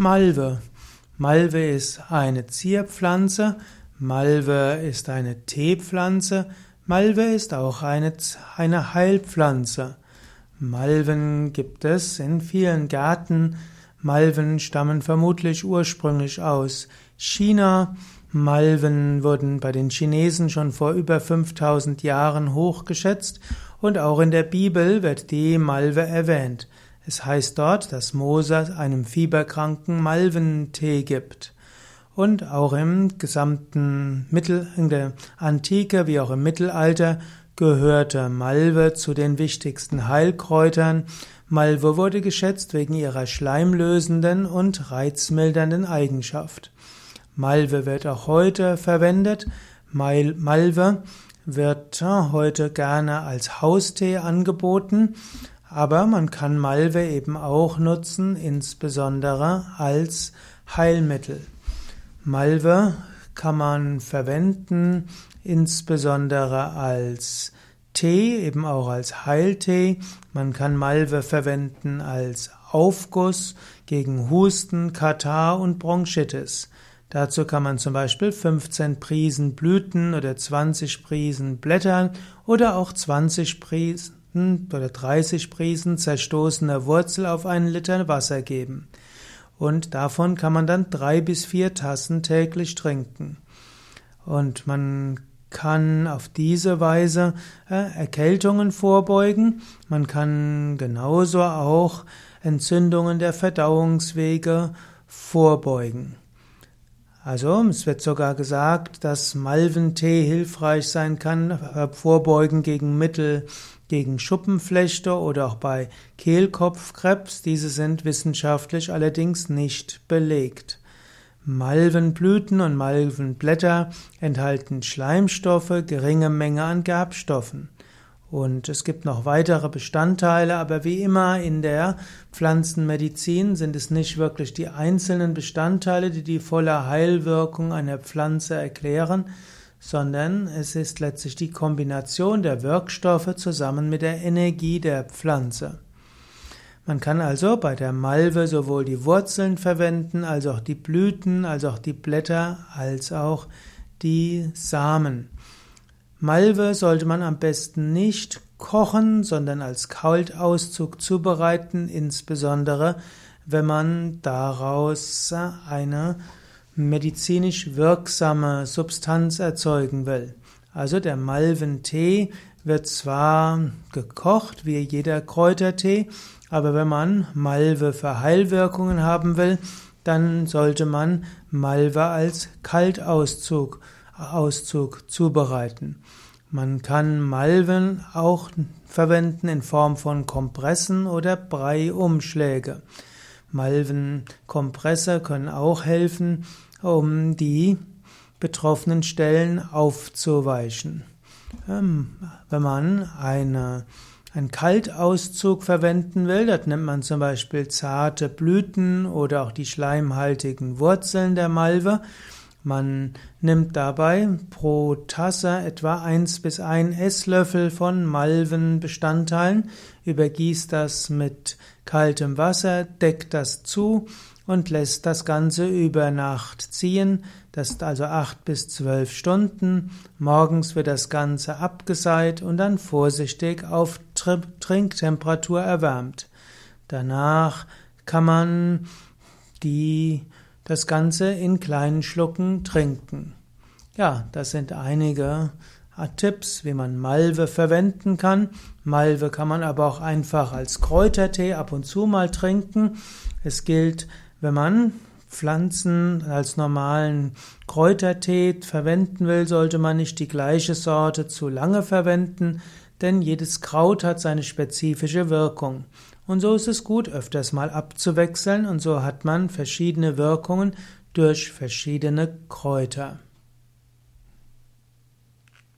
Malve. Malve ist eine Zierpflanze. Malve ist eine Teepflanze. Malve ist auch eine, eine Heilpflanze. Malven gibt es in vielen Gärten. Malven stammen vermutlich ursprünglich aus China. Malven wurden bei den Chinesen schon vor über 5000 Jahren hochgeschätzt und auch in der Bibel wird die Malve erwähnt. Es heißt dort, dass Mose einem Fieberkranken Malventee gibt. Und auch im gesamten Mittel, in der Antike wie auch im Mittelalter gehörte Malve zu den wichtigsten Heilkräutern. Malve wurde geschätzt wegen ihrer schleimlösenden und reizmildernden Eigenschaft. Malve wird auch heute verwendet. Malve wird heute gerne als Haustee angeboten, aber man kann Malve eben auch nutzen, insbesondere als Heilmittel. Malve kann man verwenden, insbesondere als Tee, eben auch als Heiltee. Man kann Malve verwenden als Aufguss gegen Husten, Katar und Bronchitis. Dazu kann man zum Beispiel 15 Prisen Blüten oder 20 Prisen Blättern oder auch 20 Prisen oder 30 Prisen zerstoßener Wurzel auf einen Liter Wasser geben und davon kann man dann drei bis vier Tassen täglich trinken. Und man kann auf diese Weise äh, Erkältungen vorbeugen. Man kann genauso auch Entzündungen der Verdauungswege vorbeugen. Also, es wird sogar gesagt, dass Malventee hilfreich sein kann, äh, vorbeugen gegen Mittel, gegen Schuppenflechte oder auch bei Kehlkopfkrebs. Diese sind wissenschaftlich allerdings nicht belegt. Malvenblüten und Malvenblätter enthalten Schleimstoffe, geringe Menge an Gerbstoffen. Und es gibt noch weitere Bestandteile, aber wie immer in der Pflanzenmedizin sind es nicht wirklich die einzelnen Bestandteile, die die volle Heilwirkung einer Pflanze erklären, sondern es ist letztlich die Kombination der Wirkstoffe zusammen mit der Energie der Pflanze. Man kann also bei der Malve sowohl die Wurzeln verwenden, als auch die Blüten, als auch die Blätter, als auch die Samen. Malve sollte man am besten nicht kochen, sondern als Kaltauszug zubereiten, insbesondere wenn man daraus eine medizinisch wirksame Substanz erzeugen will. Also der Malventee wird zwar gekocht wie jeder Kräutertee, aber wenn man Malve für Heilwirkungen haben will, dann sollte man Malve als Kaltauszug Auszug zubereiten. Man kann Malven auch verwenden in Form von Kompressen oder Breiumschläge. Malvenkompresse können auch helfen, um die betroffenen Stellen aufzuweichen. Ähm, wenn man eine, einen Kaltauszug verwenden will, das nimmt man zum Beispiel zarte Blüten oder auch die schleimhaltigen Wurzeln der Malve man nimmt dabei pro Tasse etwa 1 bis 1 Esslöffel von Malvenbestandteilen, übergießt das mit kaltem Wasser, deckt das zu und lässt das Ganze über Nacht ziehen, das ist also 8 bis 12 Stunden. Morgens wird das Ganze abgeseit und dann vorsichtig auf Trinktemperatur erwärmt. Danach kann man die das Ganze in kleinen Schlucken trinken. Ja, das sind einige Tipps, wie man Malve verwenden kann. Malve kann man aber auch einfach als Kräutertee ab und zu mal trinken. Es gilt, wenn man Pflanzen als normalen Kräutertee verwenden will, sollte man nicht die gleiche Sorte zu lange verwenden, denn jedes Kraut hat seine spezifische Wirkung. Und so ist es gut, öfters mal abzuwechseln und so hat man verschiedene Wirkungen durch verschiedene Kräuter.